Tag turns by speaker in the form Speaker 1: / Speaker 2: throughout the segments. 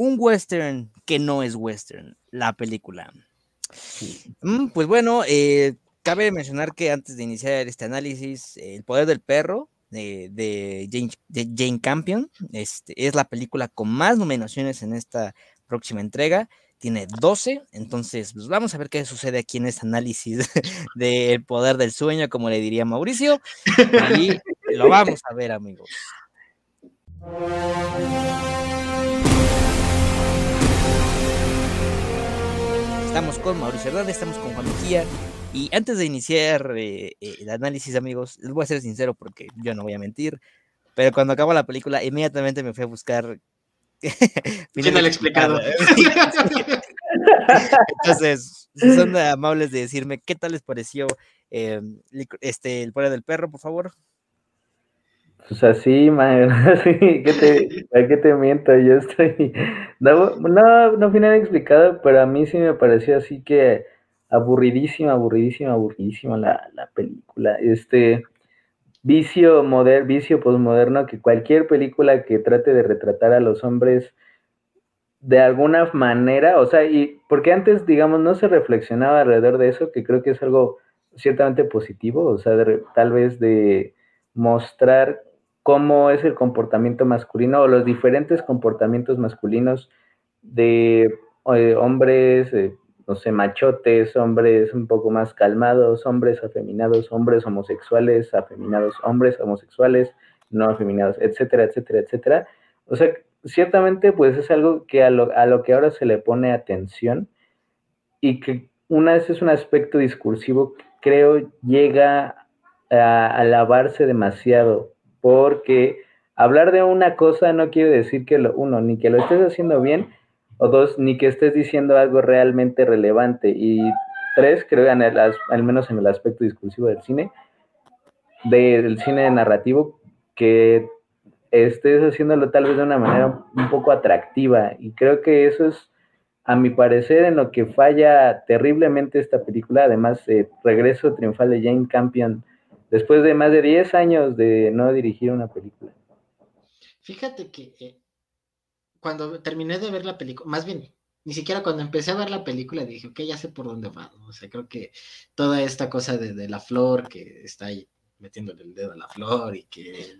Speaker 1: un western que no es western, la película. Mm, pues bueno, eh, cabe mencionar que antes de iniciar este análisis, El poder del perro de, Jane, Campion este, es la película con más nominaciones en esta próxima entrega. Tiene 12, entonces pues vamos a ver qué sucede aquí en este análisis del poder del sueño, como le diría Mauricio. Y lo vamos a ver, amigos. Estamos con Mauricio Hernández, estamos con Juan Mejía. Y antes de iniciar eh, eh, el análisis, amigos, les voy a ser sincero porque yo no voy a mentir. Pero cuando acabó la película, inmediatamente me fui a buscar.
Speaker 2: Final explicado.
Speaker 1: Entonces, son amables de decirme qué tal les pareció em, este, el poder del perro, por favor.
Speaker 3: Pues así, man, ¿qué te, qué te miento? Yo estoy, no, no, no final explicado, pero a mí sí me pareció así que aburridísima, aburridísima, aburridísima la, la película. Este vicio moderno, vicio postmoderno, que cualquier película que trate de retratar a los hombres de alguna manera, o sea, y porque antes, digamos, no se reflexionaba alrededor de eso, que creo que es algo ciertamente positivo, o sea, tal vez de mostrar cómo es el comportamiento masculino o los diferentes comportamientos masculinos de eh, hombres, eh, no sé, machotes, hombres un poco más calmados, hombres afeminados, hombres homosexuales, afeminados, hombres homosexuales, no afeminados, etcétera, etcétera, etcétera. O sea, ciertamente pues es algo que a lo, a lo que ahora se le pone atención y que una vez es un aspecto discursivo que creo llega a alabarse demasiado porque hablar de una cosa no quiere decir que lo, uno, ni que lo estés haciendo bien, o dos, ni que estés diciendo algo realmente relevante. Y tres, creo, en al menos en el aspecto discursivo del cine, del cine narrativo, que estés haciéndolo tal vez de una manera un poco atractiva. Y creo que eso es, a mi parecer, en lo que falla terriblemente esta película. Además, eh, regreso triunfal de Jane Campion después de más de 10 años de no dirigir una película.
Speaker 2: Fíjate que eh, cuando terminé de ver la película, más bien, ni siquiera cuando empecé a ver la película dije, ok, ya sé por dónde va, O sea, creo que toda esta cosa de, la flor que está ahí metiéndole el dedo a la flor y que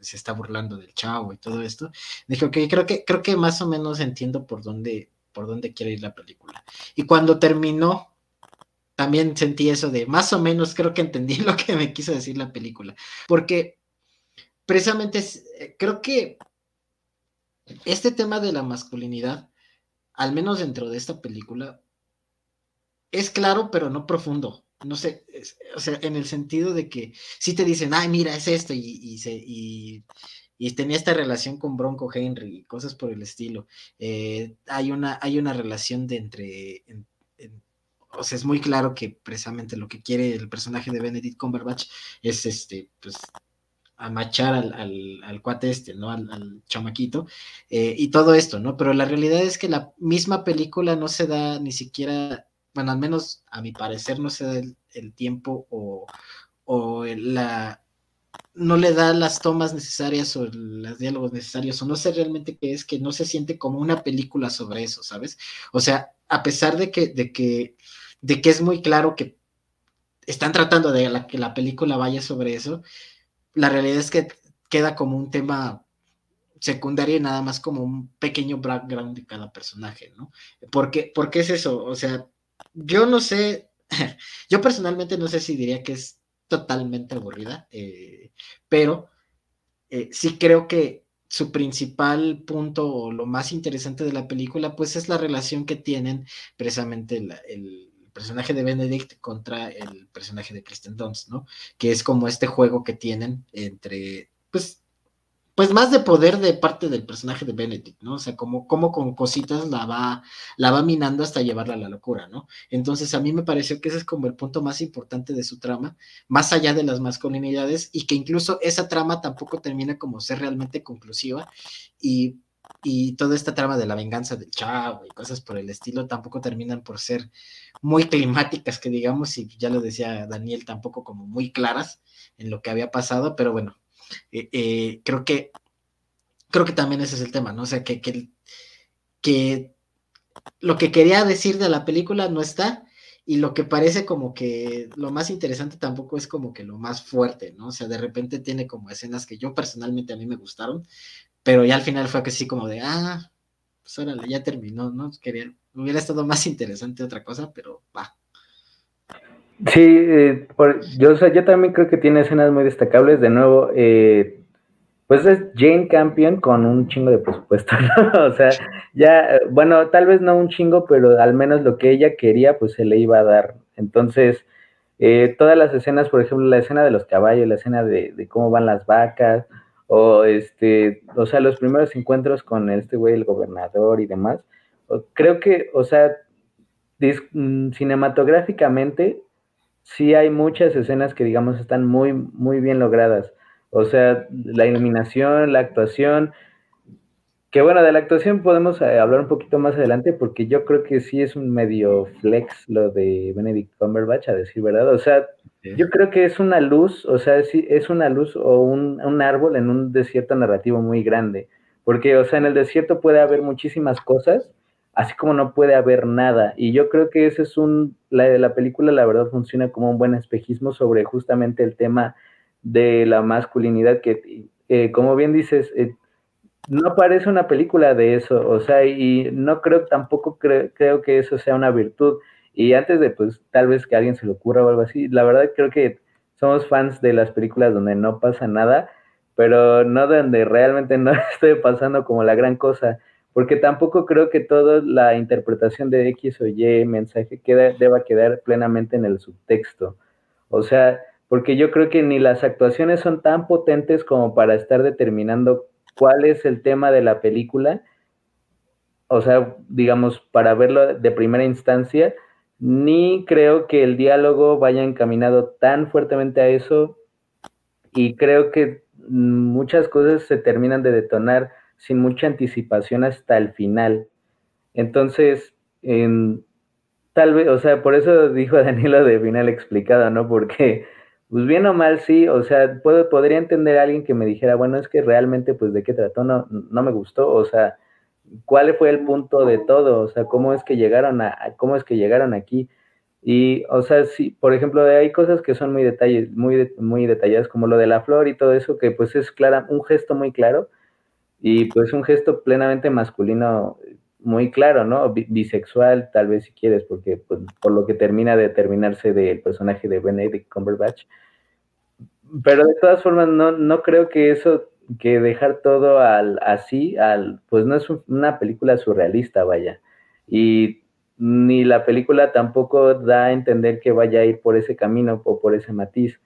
Speaker 2: se está burlando del chavo y todo esto, dije, ok, creo que, creo que más o menos entiendo por dónde, por dónde quiere ir la película. Y cuando terminó, también sentí eso de más o menos creo que entendí lo que me quiso decir la película. Porque precisamente eh, creo que este tema de la masculinidad, al menos dentro de esta película, es claro, pero no profundo. No sé, o sea, en el sentido de que si te dicen, ay, mira, es esto, y, se, y, tenía esta relación con Bronco Henry y cosas por el estilo. Eh, hay, una, hay una relación de entre, o sea, es muy claro que precisamente lo que quiere el personaje de Benedict Cumberbatch es este, pues, amachar al, al, cuate este, ¿no? Al, chamaquito, eh, y todo esto, ¿no? Pero la realidad es que la misma película no se da ni siquiera, bueno, al menos a mi parecer no se da el, tiempo o, o la, no le da las tomas necesarias o los diálogos necesarios, o no sé realmente qué es, que no se siente como una película sobre eso, ¿sabes? O sea, a pesar de que, de que, de que es muy claro que están tratando de que la película vaya sobre eso, la realidad es que queda como un tema secundario y nada más como un pequeño background de cada personaje, ¿no? Porque, qué es eso, o sea, yo no sé, yo personalmente no sé si diría que es totalmente aburrida, eh, pero eh, sí creo que su principal punto o lo más interesante de la película, pues es la relación que tienen precisamente el, personaje de Benedict contra el personaje de Kristen Dunst, ¿no? Que es como este juego que tienen entre, pues, pues más de poder de parte del personaje de Benedict, ¿no? O sea, como, como con cositas la va, la va minando hasta llevarla a la locura, ¿no? Entonces a mí me pareció que ese es como el punto más importante de su trama, más allá de las masculinidades, y que incluso esa trama tampoco termina como ser realmente conclusiva, y, y toda esta trama de la venganza del chavo y cosas por el estilo tampoco terminan por ser muy climáticas, que digamos, y ya lo decía Daniel, tampoco como muy claras en lo que había pasado, pero bueno, eh, eh, creo que creo que también ese es el tema, ¿no? O sea, que, que lo que quería decir de la película no está y lo que parece como que lo más interesante tampoco es como que lo más fuerte, ¿no? O sea, de repente tiene como escenas que yo personalmente a mí me gustaron, pero ya al final fue que sí como de, ah, pues órale, ya terminó, ¿no? Quería, hubiera estado más interesante otra cosa, pero va.
Speaker 3: Sí, eh, yo, o sea, yo también creo que tiene escenas muy destacables. De nuevo, eh, pues es Jane Campion con un chingo de presupuesto, ¿no? O sea, ya, bueno, tal vez no un chingo, pero al menos lo que ella quería, pues se le iba a dar. Entonces, eh, todas las escenas, por ejemplo, la escena de los caballos, la escena de, cómo van las vacas, o este, o sea, los primeros encuentros con este güey, el gobernador y demás, creo que, o sea, mm, cinematográficamente sí hay muchas escenas que, digamos, están muy, muy bien logradas. O sea, la iluminación, la actuación, que bueno, de la actuación podemos eh, hablar un poquito más adelante porque yo creo que sí es un medio flex lo de Benedict Cumberbatch, a decir verdad. O sea, yo creo que es una luz, o sea, sí, es una luz o un, un, árbol en un desierto narrativo muy grande. Porque, o sea, en el desierto puede haber muchísimas cosas, así como no puede haber nada. Y yo creo que ese es un, la, la película la verdad funciona como un buen espejismo sobre justamente el tema de la masculinidad que, eh, como bien dices, eh, no parece una película de eso, o sea, y no creo, tampoco creo que eso sea una virtud. Y antes de, pues, tal vez que alguien se le ocurra o algo así, la verdad creo que somos fans de las películas donde no pasa nada, pero no donde realmente no esté pasando como la gran cosa porque tampoco creo que toda la interpretación de X o Y mensaje queda, deba quedar plenamente en el subtexto. O sea, porque yo creo que ni las actuaciones son tan potentes como para estar determinando cuál es el tema de la película, o sea, digamos, para verlo de primera instancia, ni creo que el diálogo vaya encaminado tan fuertemente a eso, y creo que muchas cosas se terminan de detonar sin mucha anticipación hasta el final. Entonces, tal vez, o sea, por eso dijo Danilo de final explicado, ¿no? Porque, pues bien o mal, sí, o sea, puedo, podría entender a alguien que me dijera, bueno, es que realmente, pues, ¿de qué trató? No, no me gustó, o sea, ¿cuál fue el punto de todo? O sea, ¿cómo es que llegaron a, cómo es que llegaron aquí? Y, o sea, sí, por ejemplo, hay cosas que son muy detalles, muy, muy detalladas, como lo de la flor y todo eso, que pues es clara, un gesto muy claro, y pues un gesto plenamente masculino muy claro, ¿no? Bisexual, tal vez si quieres, porque pues, por lo que termina de terminarse del personaje de Benedict Cumberbatch. Pero de todas formas, no, no creo que eso, que dejar todo al, así, al, pues no es una película surrealista, vaya. Y ni la película tampoco da a entender que vaya a ir por ese camino o por ese matiz.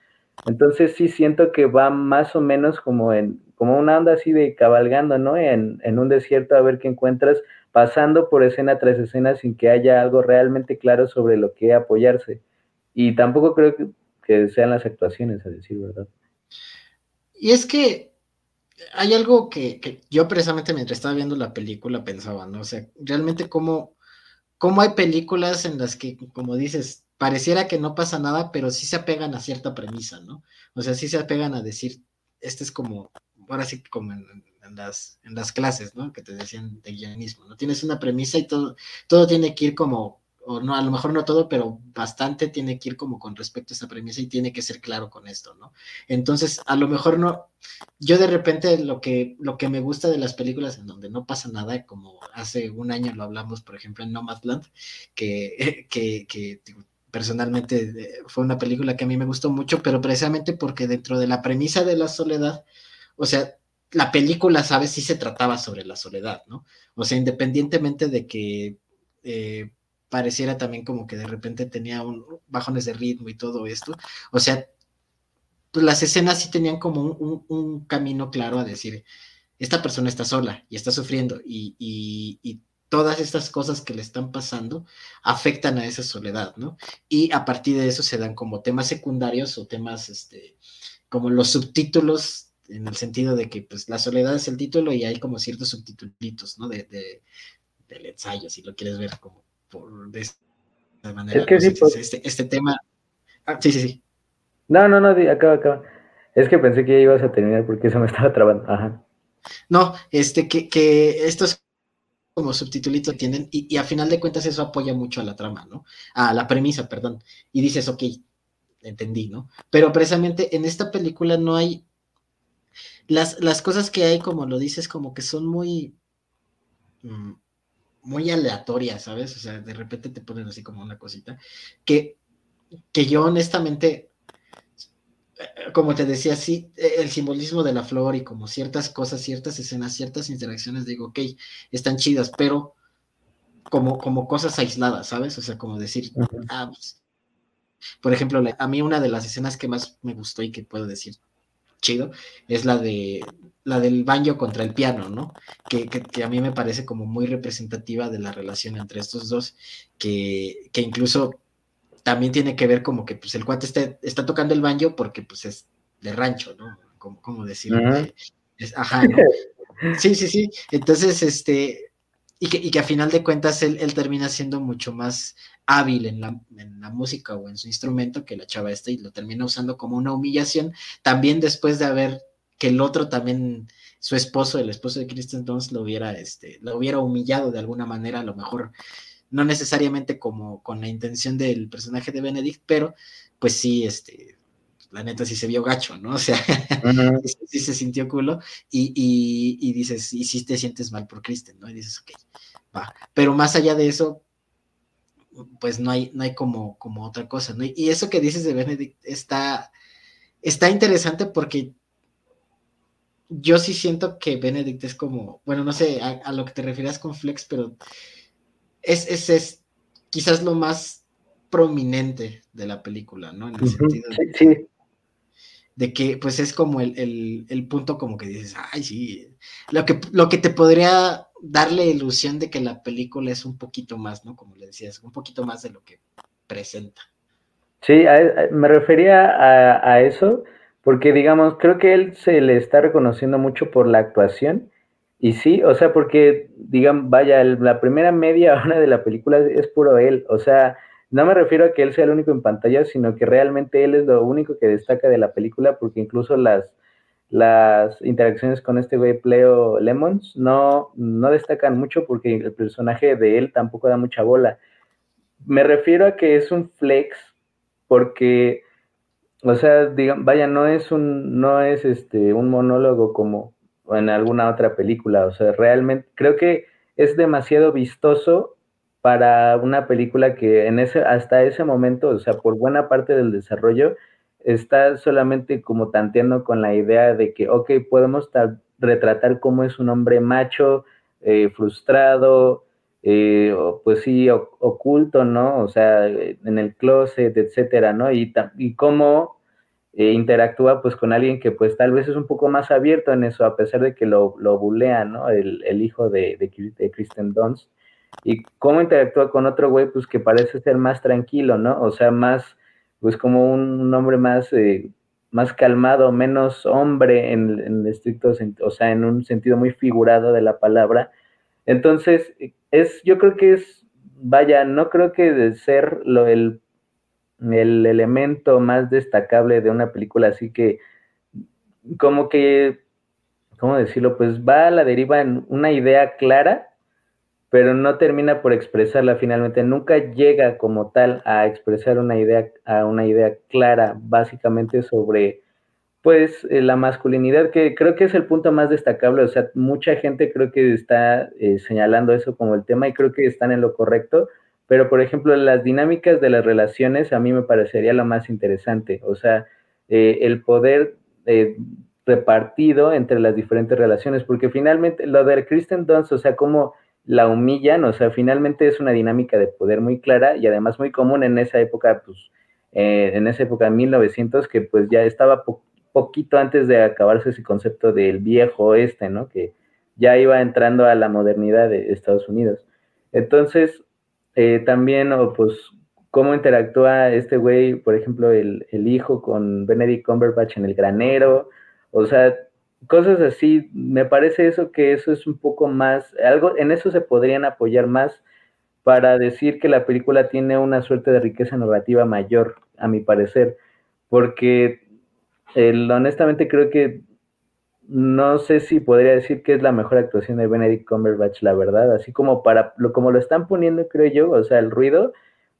Speaker 3: Entonces sí siento que va más o menos como en, como una onda así de cabalgando, ¿no? En, en, un desierto a ver qué encuentras, pasando por escena tras escena sin que haya algo realmente claro sobre lo que apoyarse. Y tampoco creo que, que sean las actuaciones, a decir verdad.
Speaker 2: Y es que hay algo que, yo precisamente mientras estaba viendo la película pensaba, ¿no? O sea, realmente cómo, cómo hay películas en las que, como dices, pareciera que no pasa nada, pero sí se apegan a cierta premisa, ¿no? O sea, sí se apegan a decir, este es como ahora sí como en, las, en las clases, ¿no? Que te decían de guionismo, ¿no? Tienes una premisa y todo, todo tiene que ir como, o no, a lo mejor no todo, pero bastante tiene que ir como con respecto a esa premisa y tiene que ser claro con esto, ¿no? Entonces, a lo mejor no, yo de repente lo que, lo que me gusta de las películas en donde no pasa nada, como hace un año lo hablamos, por ejemplo, en Nomadland, que, que, que personalmente eh, fue una película que a mí me gustó mucho, pero precisamente porque dentro de la premisa de la soledad, o sea, la película, ¿sabes? Sí se trataba sobre la soledad, ¿no? O sea, independientemente de que eh, pareciera también como que de repente tenía un, bajones de ritmo y todo esto, o sea, pues las escenas sí tenían como un, camino claro a decir, esta persona está sola y está sufriendo y, y, y todas estas cosas que le están pasando afectan a esa soledad, ¿no? Y a partir de eso se dan como temas secundarios o temas, este, como los subtítulos en el sentido de que pues la soledad es el título y hay como ciertos subtitulitos, ¿no? De, de, del ensayo, si lo quieres ver como por de esta manera. Es que sí, pues, este, este, tema. Ah, sí, sí, sí.
Speaker 3: No, no, no, acaba, acaba. Es que pensé que ya ibas a terminar porque eso me estaba trabando. Ajá.
Speaker 2: No, este, que, que estos como subtitulito tienen, y, y, a final de cuentas eso apoya mucho a la trama, ¿no? A la premisa, perdón. Y dices, ok, entendí, ¿no? Pero precisamente en esta película no hay. Las, las cosas que hay, como lo dices, como que son muy. Mm, muy aleatorias, ¿sabes? O sea, de repente te ponen así como una cosita. Que, que yo honestamente como te decía, sí, e, el simbolismo de la flor y como ciertas cosas, ciertas escenas, ciertas interacciones, digo, ok, están chidas, pero como, como cosas aisladas, ¿sabes? O sea, como decir, ah, pues, por ejemplo, a mí una de las escenas que más me gustó y que puedo decir chido es la de la del baño contra el piano, ¿no? Que, que, a mí me parece como muy representativa de la relación entre estos dos, que, que incluso también tiene que ver como que pues el cuate está, está tocando el banjo porque pues es de rancho, ¿no? Como, como decirlo. ajá, ¿no? Sí, sí, sí. Entonces, este, y que, y que a final de cuentas él, él termina siendo mucho más hábil en la, en la, música o en su instrumento que la chava esta y lo termina usando como una humillación, también después de haber que el otro también, su esposo, el esposo de Kristen Dunst, lo hubiera, este, lo hubiera humillado de alguna manera, a lo mejor no necesariamente como con la intención del personaje de Benedict, pero pues sí, este, la neta sí se vio gacho, ¿no? O sea, sí, se sintió culo y, y, dices, y sí te sientes mal por Kristen, ¿no? Y dices, ok, va. Pero más allá de eso, pues no hay, no hay como, como otra cosa, ¿no? Y eso que dices de Benedict está, está interesante porque yo sí siento que Benedict es como, bueno, no sé a, a lo que te refieras con Flex, pero es, es, quizás lo más prominente de la película, ¿no? En el sentido de, que pues es como el, punto como que dices, ay, sí, lo que, lo que te podría darle ilusión de que la película es un poquito más, ¿no? Como le decías, un poquito más de lo que presenta.
Speaker 3: Sí, me refería a, a, eso, porque digamos, creo que él se le está reconociendo mucho por la actuación y sí, o sea, porque, digan, vaya, la primera media hora de la película es puro él, o sea, no me refiero a que él sea el único en pantalla, sino que realmente él es lo único que destaca de la película, porque incluso las, las interacciones con este güey Pleo Lemons no, no destacan mucho porque el personaje de él tampoco da mucha bola. Me refiero a que es un flex porque, o sea, digan, vaya, no es un, no es este, un monólogo como, en alguna otra película. O sea, realmente creo que es demasiado vistoso para una película que en ese, hasta ese momento, o sea, por buena parte del desarrollo, está solamente como tanteando con la idea de que, ok, podemos retratar cómo es un hombre macho, eh, frustrado, eh, pues sí, oculto, ¿no? O sea, en el closet, etcétera, ¿no? Y, y cómo eh, interactúa pues con alguien que pues tal vez es un poco más abierto en eso, a pesar de que lo, lo bulea, ¿no? El, hijo de, de, Kristen Dunst. Y cómo interactúa con otro güey pues que parece ser más tranquilo, ¿no? O sea, más, pues como un hombre más, eh, más calmado, menos hombre en, en estricto, o sea, en un sentido muy figurado de la palabra. Entonces, es, yo creo que es, vaya, no creo que de ser lo, el el elemento más destacable de una película, así que como que, ¿cómo decirlo? Pues va a la deriva en una idea clara, pero no termina por expresarla finalmente, nunca llega como tal a expresar una idea, a una idea clara, básicamente sobre pues eh, la masculinidad, que creo que es el punto más destacable, o sea, mucha gente creo que está eh, señalando eso como el tema y creo que están en lo correcto, pero, por ejemplo, las dinámicas de las relaciones a mí me parecería lo más interesante. O sea, eh, el poder repartido entre las diferentes relaciones, porque finalmente lo de Kristen Dunst, o sea, cómo la humillan, o sea, finalmente es una dinámica de poder muy clara y además muy común en esa época, pues, eh, en esa época de 1900, que pues ya estaba poquito antes de acabarse ese concepto del viejo este, ¿no? Que ya iba entrando a la modernidad de Estados Unidos. Entonces, eh, también, o pues, cómo interactúa este güey, por ejemplo, el, hijo con Benedict Cumberbatch en el granero, o sea, cosas así, me parece eso que eso es un poco más, algo, en eso se podrían apoyar más para decir que la película tiene una suerte de riqueza narrativa mayor, a mi parecer, porque honestamente creo que no sé si podría decir que es la mejor actuación de Benedict Cumberbatch, la verdad, así como para lo como lo están poniendo, creo yo, o sea, el ruido,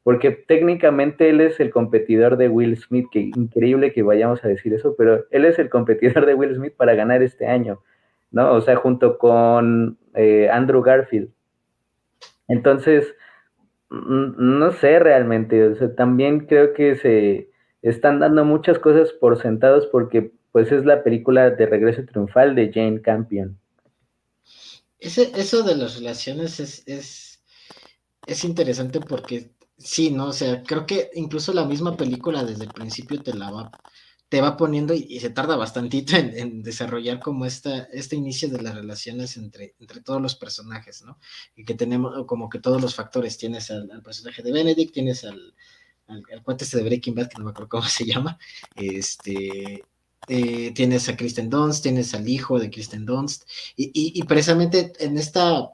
Speaker 3: porque técnicamente él es el competidor de Will Smith, que increíble que vayamos a decir eso, pero él es el competidor de Will Smith para ganar este año, ¿no? O sea, junto con eh, Andrew Garfield. Entonces, no sé realmente, o sea, también creo que se están dando muchas cosas por sentados porque pues es la película de regreso triunfal de Jane Campion.
Speaker 2: Eso de las relaciones es, es, es interesante porque sí, ¿no? O sea, creo que incluso la misma película desde el principio te la va, te va poniendo y, se tarda bastantito en, desarrollar como esta, este inicio de las relaciones entre, entre todos los personajes, ¿no? Y que tenemos como que todos los factores, tienes al, personaje de Benedict, tienes al, al, cuate este de Breaking Bad, que no me acuerdo cómo se llama, este, eh, tienes a Kristen Dunst, tienes al hijo de Kristen Dunst, y, precisamente en esta,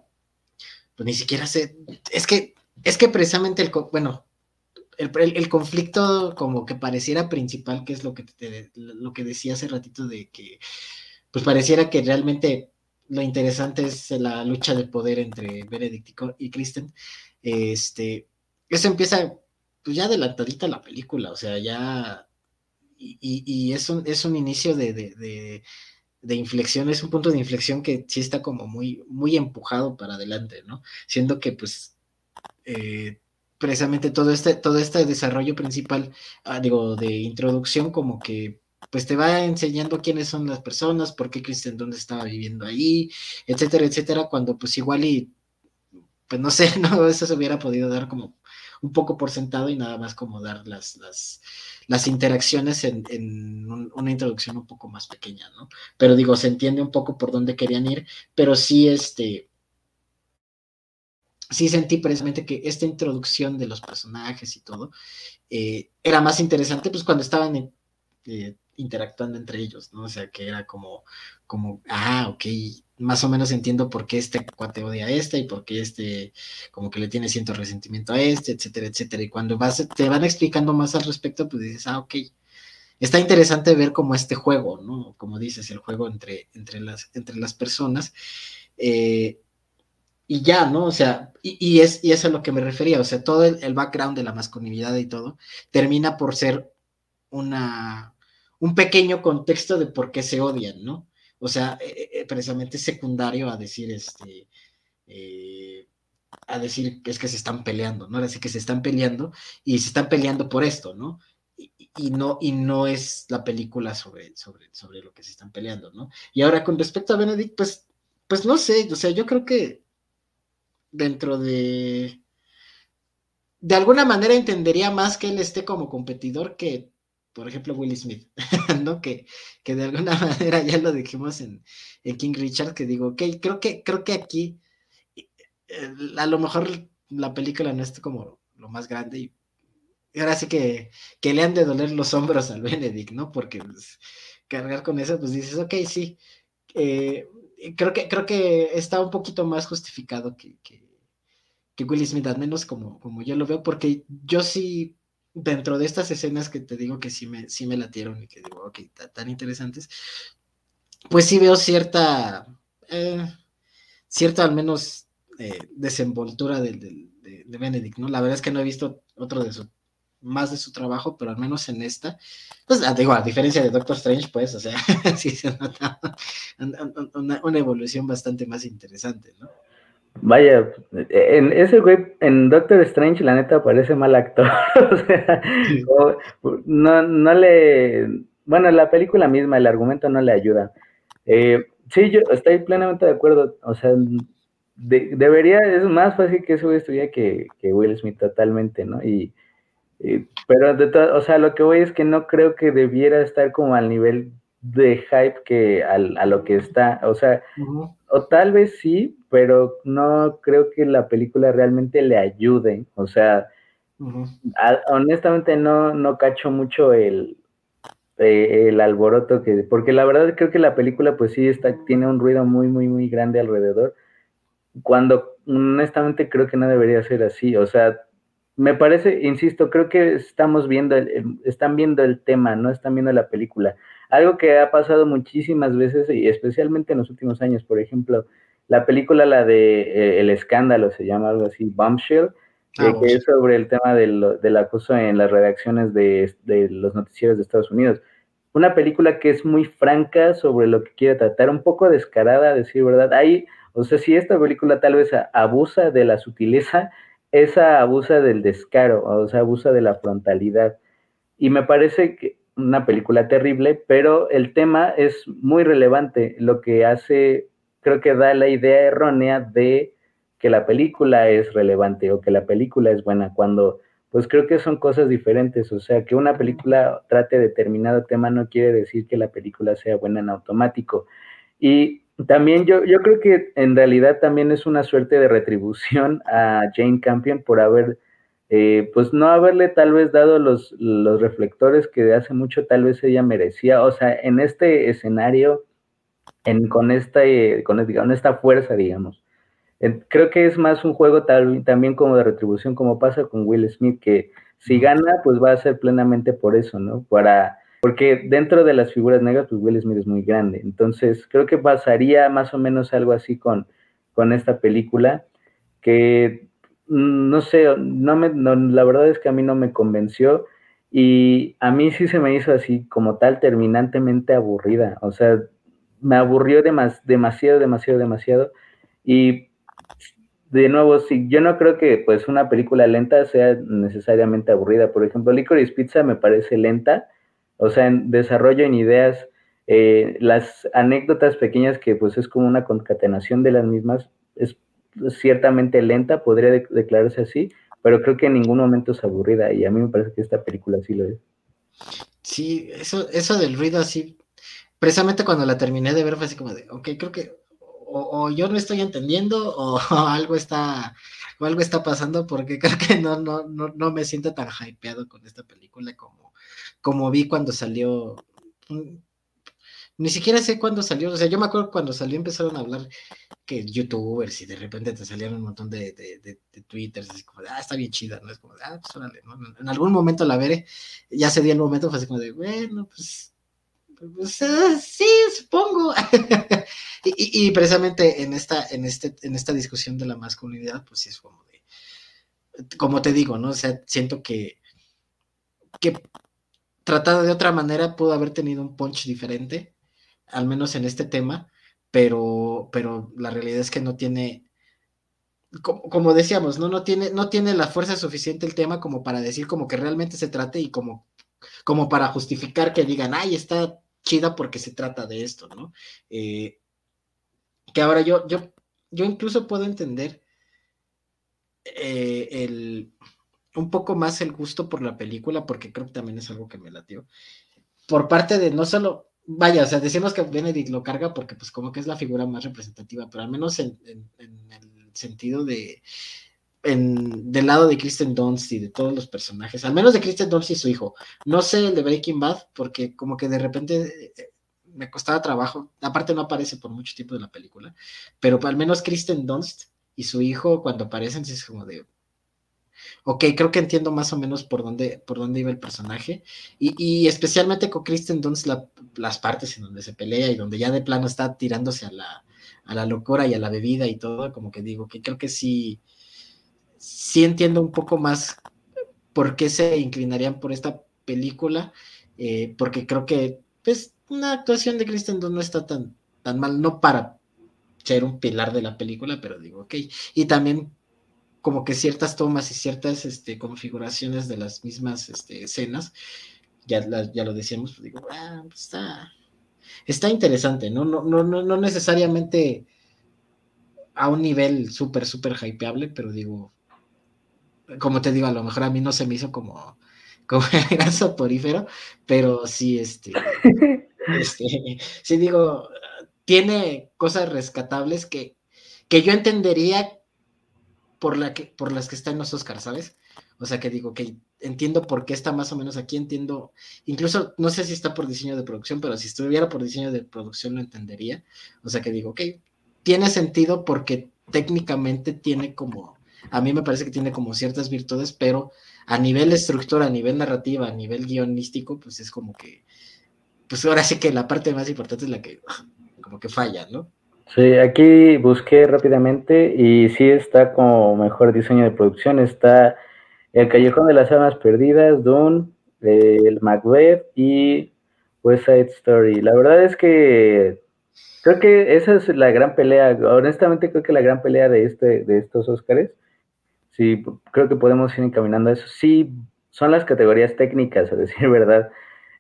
Speaker 2: pues ni siquiera sé, es que, es que precisamente el, bueno, el, conflicto como que pareciera principal, que es lo que, lo que decía hace ratito de que, pues pareciera que realmente lo interesante es la lucha de poder entre Benedict y Kristen, este, eso empieza pues ya adelantadita la película, o sea, ya y, es, un, es un inicio de, inflexión, es un punto de inflexión que sí está como muy, muy empujado para adelante, ¿no? Siendo que pues eh, precisamente todo este, todo este desarrollo principal, ah, digo, de introducción como que pues te va enseñando quiénes son las personas, por qué Kristen dónde estaba viviendo ahí, etcétera, etcétera, cuando pues igual y, pues no sé, no, eso se hubiera podido dar como un poco por sentado y nada más como dar las, las, las interacciones en, una introducción un poco más pequeña, ¿no? Pero digo, se entiende un poco por dónde querían ir, pero sí, este, sí sentí precisamente que esta introducción de los personajes y todo eh, era más interesante pues cuando estaban eh, interactuando entre ellos, ¿no? O sea, que era como, como, ah, ok, más o menos entiendo por qué este cuate odia a este y por qué este como que le tiene cierto resentimiento a este, etcétera, etcétera. Y cuando vas, te van explicando más al respecto, pues dices, ah, ok. Está interesante ver como este juego, ¿no? Como dices, el juego entre, entre, las, entre las personas. Eh, y ya, ¿no? O sea, y, es, y es a lo que me refería, o sea, todo el, background de la masculinidad y todo termina por ser una, un pequeño contexto de por qué se odian, ¿no? O sea, eh, eh, precisamente secundario a decir, este, eh, a decir que es que se están peleando, ¿no? Así que se están peleando y se están peleando por esto, ¿no? Y, no, y no es la película sobre, sobre, sobre lo que se están peleando, ¿no? Y ahora con respecto a Benedict, pues, pues no sé, o sea, yo creo que dentro de, de alguna manera entendería más que él esté como competidor que por ejemplo, Will Smith, ¿no? Que, que de alguna manera ya lo dijimos en, King Richard, que digo, ok, creo que, creo que aquí eh, a lo mejor la película no es como lo más grande y ahora sí que, que le han de doler los hombros al Benedict, ¿no? Porque pues, cargar con eso, pues dices, ok, sí, eh, creo, que, creo que está un poquito más justificado que, que, que Will Smith, al menos como, como yo lo veo, porque yo sí dentro de estas escenas que te digo que sí me, sí me latieron y que digo, ok, tan interesantes, pues sí veo cierta, eh, cierta al menos eh, desenvoltura de, de, Benedict, ¿no? La verdad es que no he visto otro de su, más de su trabajo, pero al menos en esta, pues ah, digo, a diferencia de Doctor Strange, pues, o sea, sí se nota una, una evolución bastante más interesante, ¿no?
Speaker 3: Vaya, en ese güey, en Doctor Strange, la neta parece mal actor. o sea, no, no le. Bueno, la película misma, el argumento no le ayuda. Eh, sí, yo estoy plenamente de acuerdo. O sea, debería, es más fácil que ese güey estuviera que, que Will Smith totalmente, ¿no? Y, pero, de o sea, lo que voy es que no creo que debiera estar como al nivel de hype que al, a lo que está. O sea, o tal vez sí, pero no creo que la película realmente le ayude. O sea, honestamente no, no cacho mucho el, eh, el alboroto que, porque la verdad creo que la película pues sí está, tiene un ruido muy, muy, muy grande alrededor, cuando honestamente creo que no debería ser así. O sea, me parece, insisto, creo que estamos viendo, están viendo el tema, no están viendo la película. algo que ha pasado muchísimas veces y especialmente en los últimos años, por ejemplo, la película, la de eh, El Escándalo, se llama algo así, Bombshell, eh, ah, que es sobre el tema del, del, acoso en las redacciones de, de los noticieros de Estados Unidos. Una película que es muy franca sobre lo que quiere tratar, un poco descarada, a decir verdad. Ahí, o sea, si esta película tal vez abusa de la sutileza, esa abusa del descaro, o sea, abusa de la frontalidad. Y me parece que una película terrible, pero el tema es muy relevante. Lo que hace creo que da la idea errónea de que la película es relevante o que la película es buena, cuando pues creo que son cosas diferentes, o sea, que una película trate determinado tema no quiere decir que la película sea buena en automático. Y también yo, yo creo que en realidad también es una suerte de retribución a Jane Campion por haber, eh, pues no haberle tal vez dado los, los reflectores que de hace mucho tal vez ella merecía, o sea, en este escenario con, esta, eh, con, esta fuerza, digamos. creo que es más un juego tal, también como de retribución, como pasa con Will Smith, que si gana, pues va a ser plenamente por eso, ¿no? Para, porque dentro de las figuras negras, pues Will Smith es muy grande. Entonces, creo que pasaría más o menos algo así con, con esta película, que mm, no sé, no me, la verdad es que a mí no me convenció y a mí sí se me hizo así como tal terminantemente aburrida. O sea, me aburrió demasiado, demasiado, demasiado. Y de nuevo, sí, yo no creo que pues una película lenta sea necesariamente aburrida. Por ejemplo, Licorice Pizza me parece lenta, o sea, en desarrollo, en ideas, eh, las anécdotas pequeñas que pues es como una concatenación de las mismas, es ciertamente lenta, podría declararse así, pero creo que en ningún momento es aburrida y a mí me parece que esta película sí lo es.
Speaker 2: Sí, eso, eso del ruido así precisamente cuando la terminé de ver fue así como de, ok, creo que o, yo no estoy entendiendo o, algo está o algo está pasando porque creo que no, no, no, no me siento tan hypeado con esta película como, como vi cuando salió. Ni siquiera sé cuándo salió, o sea, yo me acuerdo cuando salió empezaron a hablar que youtubers y de repente te salieron un montón de, de, de, twitters, así como de, ah, está bien chida, ¿no? Es como de, ah, pues órale. En algún momento la veré, ya se dio el momento, fue así como de, bueno, pues pues, sí, supongo. y, precisamente en esta, en, este, en esta discusión de la masculinidad, pues sí es como de, como te digo, ¿no? O sea, siento que, que tratada de otra manera pudo haber tenido un punch diferente, al menos en este tema, pero, pero la realidad es que no tiene, como, decíamos, ¿no? No tiene, no tiene la fuerza suficiente el tema como para decir como que realmente se trate y como, como para justificar que digan, ay, está chida porque se trata de esto, ¿no? Eh, que ahora yo, yo, yo incluso puedo entender eh, el, un poco más el gusto por la película, porque creo que también es algo que me latió. Por parte de no solo, vaya, o sea, decimos que Benedict lo carga porque pues como que es la figura más representativa, pero al menos en el sentido de, en, del lado de Kristen Dunst y de todos los personajes, al menos de Kristen Dunst y su hijo. No sé el de Breaking Bad, porque como que de repente eh, me costaba trabajo, aparte no aparece por mucho tiempo de la película, pero al menos Kristen Dunst y su hijo cuando aparecen es como de, ok, creo que entiendo más o menos por dónde, por dónde iba el personaje, y, especialmente con Kristen Dunst las partes en donde se pelea y donde ya de plano está tirándose a la, a la locura y a la bebida y todo, como que digo que creo que sí, sí entiendo un poco más por qué se inclinarían por esta película, eh, porque creo que pues, una actuación de Kristen Dunst no está tan, tan mal, no para ser un pilar de la película, pero digo, ok, y también como que ciertas tomas y ciertas este, configuraciones de las mismas este, escenas, ya, ya lo decíamos, pues digo, ah, pues está, está interesante, ¿no? No, no, no, no necesariamente a un nivel súper, súper hypeable, pero digo, como te digo, a lo mejor a mí no se me hizo como, como gran soporífero, pero sí, este, este, sí digo, tiene cosas rescatables que, que yo entendería por, la que, por las que está en los Oscars, ¿sabes? O sea, que digo que entiendo por qué está más o menos aquí, entiendo, incluso no sé si está por diseño de producción, pero si estuviera por diseño de producción lo entendería. O sea, que digo, ok, tiene sentido porque técnicamente tiene como a mí me parece que tiene como ciertas virtudes, pero a nivel estructura, a nivel narrativa, a nivel guionístico, pues es como que pues ahora sí que la parte más importante es la que como que falla, ¿no?
Speaker 3: Sí, aquí busqué rápidamente y sí está como mejor diseño de producción. Está El Callejón de las Almas Perdidas, Dune, el Macbeth y West Side Story. La verdad es que creo que esa es la gran pelea. Honestamente creo que la gran pelea de este de estos Óscares. Sí, creo que podemos ir encaminando a eso. Sí, son las categorías técnicas, a decir verdad.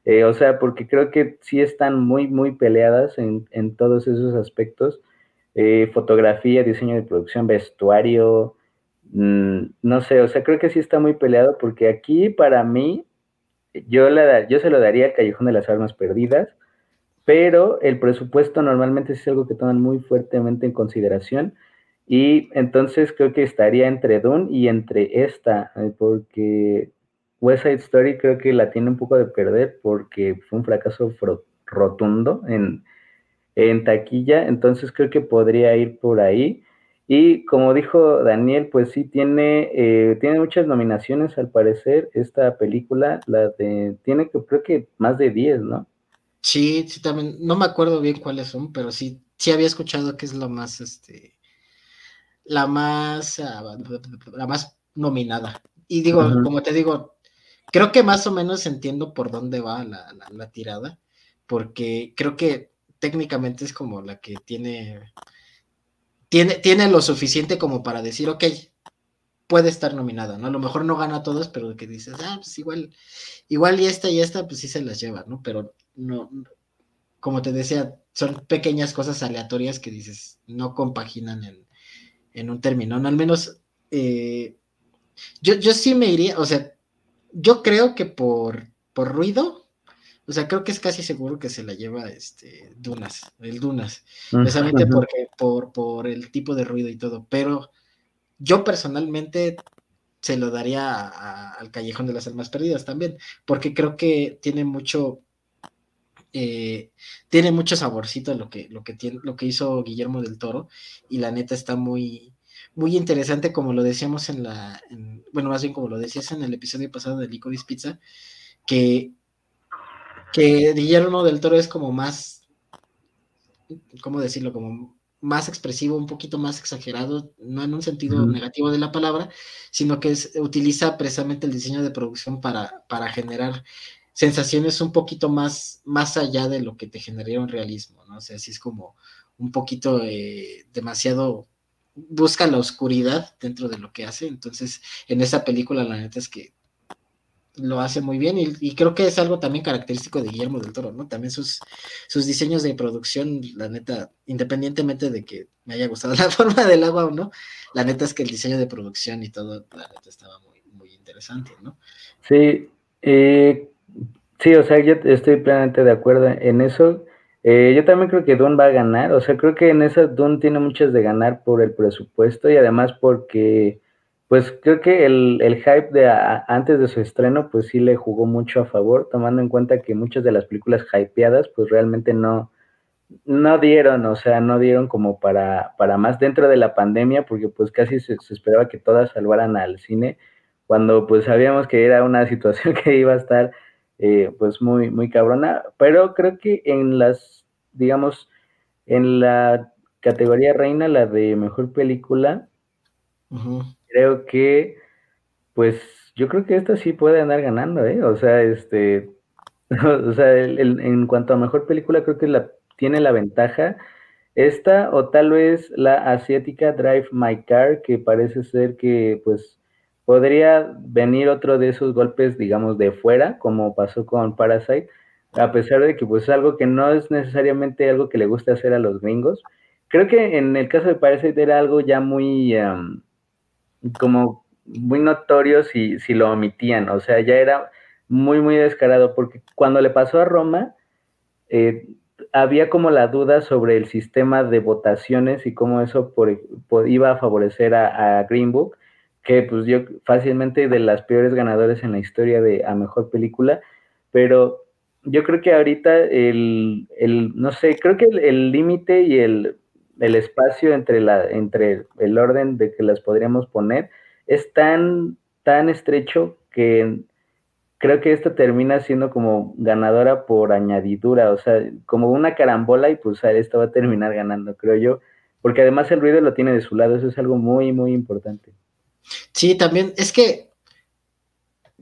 Speaker 3: Eh, o sea, porque creo que sí están muy, muy peleadas en, en todos esos aspectos. Eh, fotografía, diseño de producción, vestuario, mmm, no sé, o sea, creo que sí está muy peleado porque aquí para mí, yo, la, yo se lo daría al Callejón de las Armas Perdidas, pero el presupuesto normalmente es algo que toman muy fuertemente en consideración y entonces creo que estaría entre Dune y entre esta, eh, porque West Side Story creo que la tiene un poco de perder porque fue un fracaso rotundo en, en taquilla, entonces creo que podría ir por ahí. Y como dijo Daniel, pues sí tiene, eh, tiene muchas nominaciones al parecer esta película, la de, tiene creo que más de 10, ¿no?
Speaker 2: Sí, sí, también, no me acuerdo bien cuáles son, pero sí, sí había escuchado que es la más, este, la más, uh, la más nominada. Y digo, uh -huh. como te digo, creo que más o menos entiendo por dónde va la, la, tirada, porque creo que técnicamente es como la que tiene, tiene, tiene lo suficiente como para decir, ok, puede estar nominada, ¿no? A lo mejor no gana a todos, pero que dices, ah, pues igual, igual y esta y esta, pues sí se las lleva, ¿no? Pero no, como te decía, son pequeñas cosas aleatorias que dices, no compaginan en, en un término, ¿no? Al menos, eh, yo, yo sí me iría, o sea, yo creo que por, por ruido, o sea, creo que es casi seguro que se la lleva este Dunas, el Dunas, precisamente porque por, por el tipo de ruido y todo, pero yo personalmente se lo daría a, a, al Callejón de las Almas Perdidas también, porque creo que tiene mucho, eh, tiene mucho saborcito lo que, lo que tiene, lo que hizo Guillermo del Toro, y la neta está muy, muy interesante, como lo decíamos en la, en, bueno, más bien como lo decías en el episodio pasado de Licorice Pizza, que, que Guillermo del Toro es como más, ¿cómo decirlo? Como más expresivo, un poquito más exagerado, no en un sentido mm. negativo de la palabra, sino que es, utiliza precisamente el diseño de producción para, para generar sensaciones un poquito más, más allá de lo que te generaría un realismo, ¿no? O sea, así es como un poquito eh, demasiado busca la oscuridad dentro de lo que hace. Entonces, en esa película, la neta es que lo hace muy bien y, creo que es algo también característico de Guillermo del Toro, ¿no? También sus, sus diseños de producción, la neta, independientemente de que me haya gustado la forma del agua o no, la neta es que el diseño de producción y todo, la neta estaba muy, muy interesante, ¿no?
Speaker 3: Sí, eh, sí, o sea, yo estoy plenamente de acuerdo en eso. Eh, yo también creo que Dune va a ganar, o sea, creo que en esa Dune tiene muchas de ganar por el presupuesto y además porque, pues creo que el, el hype de antes de su estreno, pues sí le jugó mucho a favor, tomando en cuenta que muchas de las películas hypeadas, pues realmente no, no dieron, o sea, no dieron como para, para más dentro de la pandemia, porque pues casi se esperaba que todas salvaran al cine, cuando pues sabíamos que era una situación que iba a estar eh, pues muy, muy cabrona, pero creo que en las, digamos, en la categoría reina, la de mejor película, uh -huh. creo que, pues, yo creo que esta sí puede andar ganando, ¿eh? O sea, este, o sea, el, el, en cuanto a mejor película, creo que la, tiene la ventaja esta o tal vez la asiática Drive My Car, que parece ser que, pues, podría venir otro de esos golpes, digamos, de fuera, como pasó con Parasite, a pesar de que pues algo que no es necesariamente algo que le guste hacer a los gringos. Creo que en el caso de Parasite era algo ya muy, um, como muy notorio si, si lo omitían, o sea, ya era muy, muy descarado, porque cuando le pasó a Roma, eh, había como la duda sobre el sistema de votaciones y cómo eso iba a favorecer a, a Green Book, que pues yo fácilmente de las peores ganadores en la historia de a mejor película, pero yo creo que ahorita el, el no sé, creo que el límite y el, el, espacio entre, la, entre el orden de que las podríamos poner es tan, tan estrecho que creo que esta termina siendo como ganadora por añadidura, o sea, como una carambola y pues esta va a terminar ganando, creo yo, porque además el ruido lo tiene de su lado, eso es algo muy, muy importante.
Speaker 2: Sí, también es que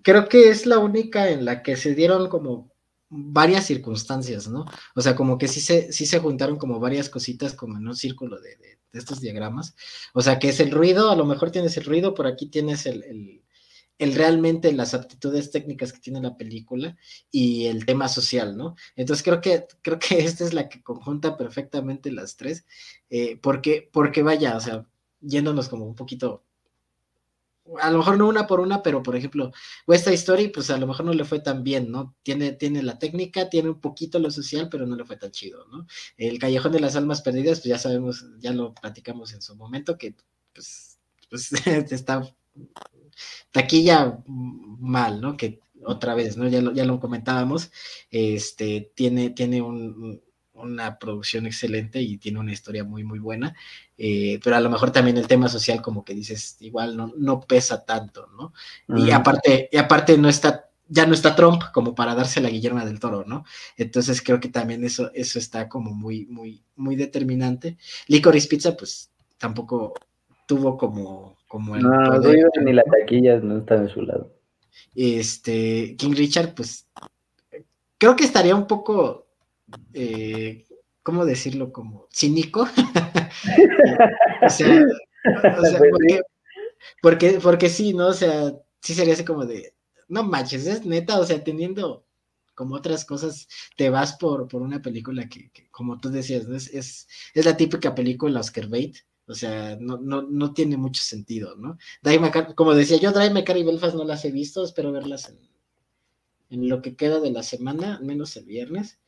Speaker 2: creo que es la única en la que se dieron como varias circunstancias, ¿no? O sea, como que sí se, sí se juntaron como varias cositas como en un círculo de, estos diagramas. O sea, que es el ruido, a lo mejor tienes el ruido, por aquí tienes el, el, realmente las aptitudes técnicas que tiene la película y el tema social, ¿no? Entonces creo que, creo que esta es la que conjunta perfectamente las tres, eh, porque, porque vaya, o sea, yéndonos como un poquito a lo mejor no una por una, pero por ejemplo, esta historia, pues a lo mejor no le fue tan bien, ¿no? Tiene, tiene la técnica, tiene un poquito lo social, pero no le fue tan chido, ¿no? El Callejón de las Almas Perdidas, pues ya sabemos, ya lo platicamos en su momento, que pues, pues está taquilla mal, ¿no? Que otra vez, ¿no? Ya lo, ya lo comentábamos, este, tiene, tiene un, una producción excelente y tiene una historia muy, muy buena, eh, pero a lo mejor también el tema social, como que dices, igual no, no pesa tanto, ¿no? Y aparte, y aparte no está, ya no está Trump como para darse la Guillermo del Toro, ¿no? Entonces creo que también eso, eso está como muy, muy, muy determinante. Licorice Pizza, pues tampoco tuvo como, como
Speaker 3: el. No, ni la taquilla no está de su lado.
Speaker 2: Este, King Richard, pues creo que estaría un poco eh, ¿cómo decirlo? Como cínico. o sea, porque, porque, sí, ¿no? O sea, sí sería así como de, no manches, es neta, o sea, teniendo como otras cosas, te vas por, por una película que, como tú decías, es, es, la típica película Oscar Bait, o sea, no, no, no tiene mucho sentido, ¿no? como decía yo, Drive Car y Belfast no las he visto, espero verlas en, en lo que queda de la semana, menos el viernes.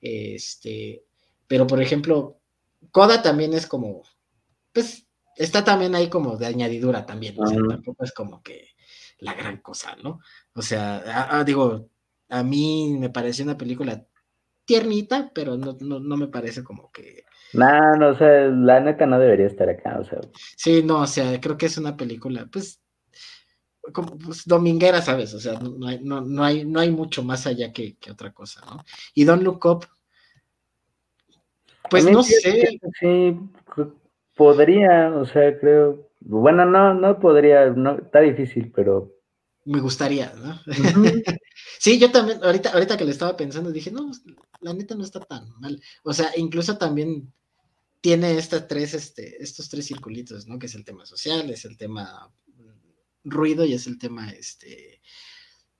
Speaker 2: Este, pero por ejemplo, Coda también es como, pues, está también ahí como de añadidura también, o sea, tampoco es como que la gran cosa, ¿no? O sea, digo, a mí me pareció una película tiernita, pero no, no, me parece como que...
Speaker 3: No, no, o sea, la neta no debería estar acá, o sea.
Speaker 2: Sí, no, o sea, creo que es una película, pues, como pues, dominguera, ¿sabes? O sea, no hay, no, no, hay, no hay mucho más allá que, otra cosa, ¿no? Y Don't Look Up, pues no sé.
Speaker 3: Sí, podría, o sea, creo, bueno, no, no podría, no, está difícil, pero...
Speaker 2: Me gustaría, ¿no? sí, yo también, ahorita, ahorita que le estaba pensando, dije, no, la neta no está tan mal. O sea, incluso también tiene estas tres, este, estos tres circulitos, ¿no? Que es el tema social, es el tema ruido y es el tema, este,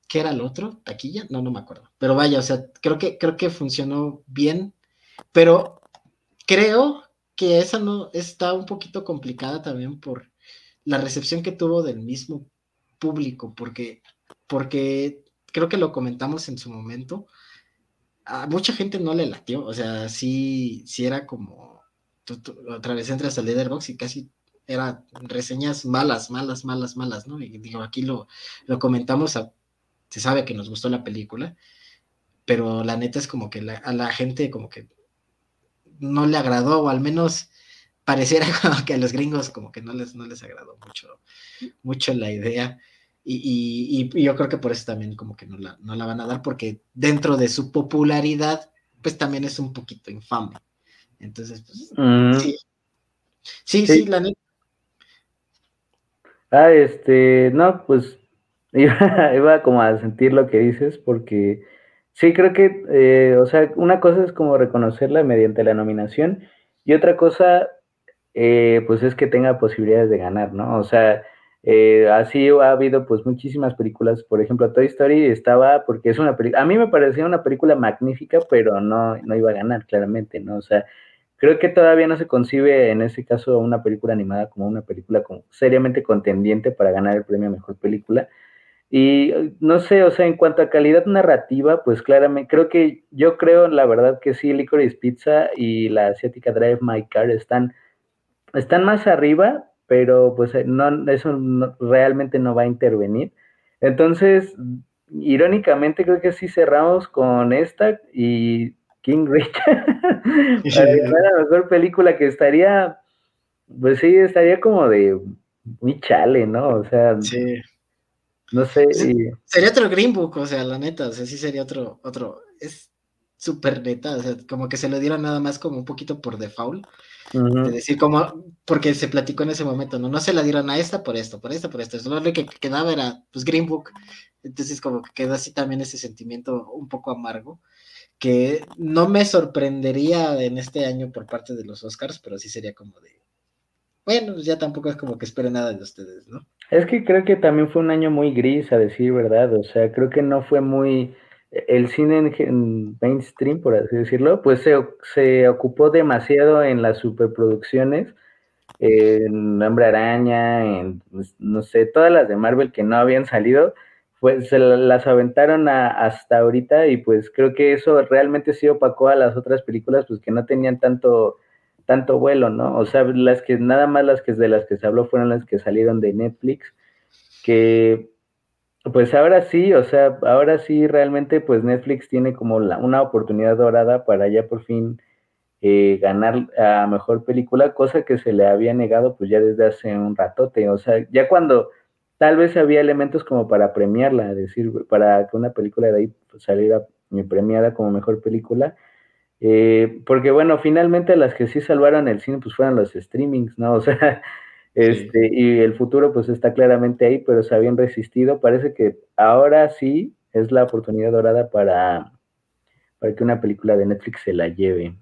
Speaker 2: ¿qué era el otro? ¿Taquilla? No, no me acuerdo. Pero vaya, o sea, creo que, creo que funcionó bien, pero creo que esa no está un poquito complicada también por la recepción que tuvo del mismo público, porque, porque creo que lo comentamos en su momento, a mucha gente no le latió, o sea, sí, sí era como, otra vez entras al Leaderbox y casi era reseñas malas, malas, malas, malas, ¿no? Y digo, aquí lo, lo comentamos, se sabe que nos gustó la película, pero la neta es como que a la gente como que no le agradó, o al menos pareciera como que a los gringos como que no les, no les agradó mucho, mucho la idea. Y, yo creo que por eso también como que no la, no la van a dar, porque dentro de su popularidad, pues también es un poquito infame. Entonces, pues, mm. sí. sí. Sí, la neta,
Speaker 3: Ah, este, no, pues iba, como a sentir lo que dices, porque sí creo que, eh, o sea, una cosa es como reconocerla mediante la nominación y otra cosa, eh, pues es que tenga posibilidades de ganar, ¿no? O sea, eh, así ha habido pues muchísimas películas, por ejemplo, Toy Story estaba, porque es una película, a mí me parecía una película magnífica, pero no, no iba a ganar, claramente, ¿no? O sea, creo que todavía no se concibe en ese caso una película animada como una película seriamente contendiente para ganar el premio a mejor película. Y no sé, o sea, en cuanto a calidad narrativa, pues claramente, creo que yo creo, la verdad que sí, Licorice Pizza y la asiática Drive My Car están, están más arriba, pero pues eh, no, eso realmente no va a intervenir. Entonces, irónicamente, creo que sí cerramos con esta y King Richard. la mejor película que estaría, pues sí, estaría como de muy chale, ¿no? O sea.
Speaker 2: Sí.
Speaker 3: No sé.
Speaker 2: Sería otro Green Book, o sea, la neta, o sea, sí sería otro, otro, es súper neta, o sea, como que se lo dieron nada más como un poquito por default. De decir como, porque se platicó en ese momento, ¿no? No se la dieron a esta por esto, por esto, por esto. Lo que quedaba era, pues, Green Book. Entonces, como que quedó así también ese sentimiento un poco amargo, que no me sorprendería en este año por parte de los Oscars, pero sí sería como de, bueno, ya tampoco es como que espere nada de ustedes, ¿no?
Speaker 3: Es que creo que también fue un año muy gris, a decir verdad, o sea, creo que no fue muy el cine en, mainstream, por así decirlo, pues se, se, ocupó demasiado en las superproducciones, en Hombre Araña, en, pues, no sé, todas las de Marvel que no habían salido, pues se las aventaron hasta ahorita y pues creo que eso realmente sí opacó a las otras películas, pues que no tenían tanto tanto vuelo, ¿no? O sea, las que nada más las que de las que se habló fueron las que salieron de Netflix, que pues ahora sí, o sea, ahora sí realmente pues Netflix tiene como la, una oportunidad dorada para ya por fin eh, ganar a mejor película, cosa que se le había negado pues ya desde hace un ratote, o sea, ya cuando tal vez había elementos como para premiarla, es decir, para que una película de ahí saliera premiada como mejor película, eh, porque bueno, finalmente las que sí salvaron el cine pues fueron los streamings, ¿no? O sea, este, y el futuro pues está claramente ahí, pero se habían resistido. Parece que ahora sí es la oportunidad dorada para, para que una película de Netflix se la lleve.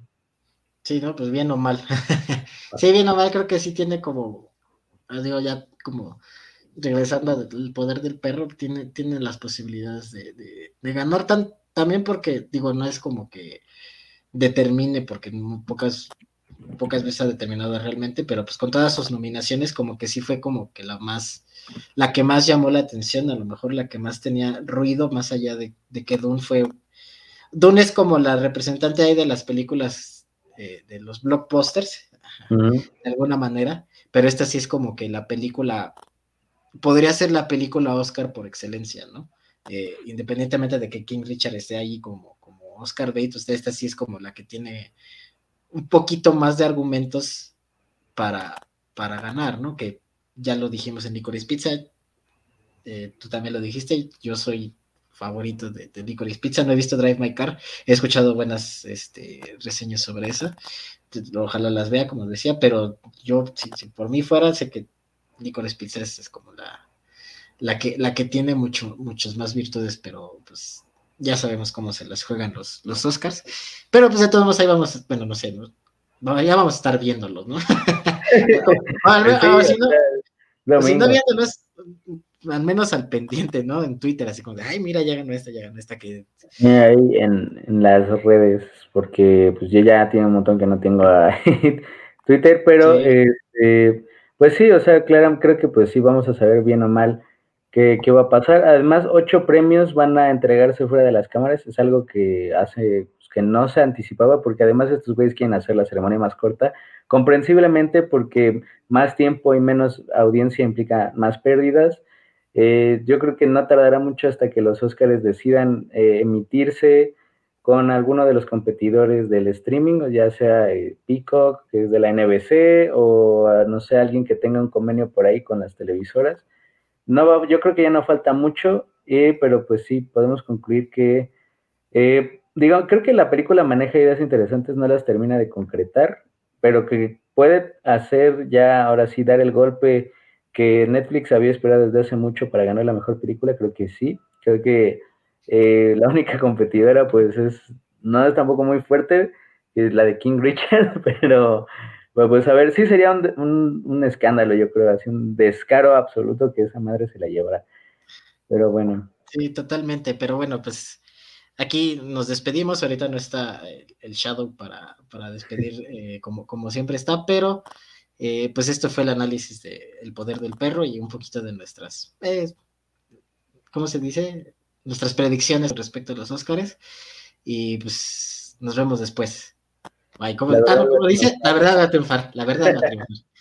Speaker 2: Sí, no, pues bien o mal. sí, bien o mal, creo que sí tiene como, ah, digo, ya como regresando al poder del perro, tiene, tiene las posibilidades de, de ganar tan, también porque, digo, no es como que determine, porque pocas, pocas veces ha determinado realmente, pero pues con todas sus nominaciones como que sí fue como que la más, la que más llamó la atención, a lo mejor la que más tenía ruido, más allá de, que Dune fue, Dune es como la representante ahí de las películas, eh, de los blockbusters, de alguna manera, pero esta sí es como que la película, podría ser la película Oscar por excelencia, ¿no? Eh, independientemente de que King Richard esté ahí como Oscar Bates, usted esta sí es como la que tiene un poquito más de argumentos para, para ganar, ¿no? Que ya lo dijimos en Licorice Pizza, eh, tú también lo dijiste, yo soy favorito de, de Pizza, no he visto Drive My Car, he escuchado buenas este, reseñas sobre esa, ojalá las vea, como decía, pero yo, si, por mí fuera, sé que Licorice Pizza es, como la, la, que, la que tiene mucho, muchos más virtudes, pero pues ya sabemos cómo se las juegan los, los Oscars, pero pues de todos modos ahí vamos, bueno, no sé, ya vamos a estar viéndolos, ¿no? si no, si no viéndolos, al menos al pendiente, ¿no? En Twitter, así como de, ay, mira, ya ganó esta, ya ganó esta que...
Speaker 3: Ahí en, en las redes, porque pues yo ya tiene un montón que no tengo Twitter, pero este, pues sí, o sea, claro, creo que pues sí vamos a saber bien o mal ¿Qué, va a pasar? Además, ocho premios van a entregarse fuera de las cámaras. Es algo que hace pues, que no se anticipaba, porque además estos güeyes quieren hacer la ceremonia más corta, comprensiblemente porque más tiempo y menos audiencia implica más pérdidas. Eh, yo creo que no tardará mucho hasta que los Oscars decidan eh, emitirse con alguno de los competidores del streaming, ya sea eh, Peacock, que es de la NBC, o no sé, alguien que tenga un convenio por ahí con las televisoras. No, yo creo que ya no falta mucho, eh, pero pues sí, podemos concluir que, eh, digo, creo que la película maneja ideas interesantes, no las termina de concretar, pero que puede hacer ya, ahora sí, dar el golpe que Netflix había esperado desde hace mucho para ganar la mejor película, creo que sí, creo que eh, la única competidora pues es, no es tampoco muy fuerte, es la de King Richard, pero pues a ver, sí sería un, escándalo, yo creo, así un descaro absoluto que esa madre se la llevara. Pero bueno.
Speaker 2: Sí, totalmente, pero bueno, pues aquí nos despedimos, ahorita no está el Shadow para, despedir eh, como, como siempre está, pero eh, pues esto fue el análisis de El Poder del Perro y un poquito de nuestras, eh, ¿cómo se dice? Nuestras predicciones respecto a los Óscares y pues nos vemos después. Como, la, ah, como dice, la verdad va a triunfar, la verdad va a triunfar.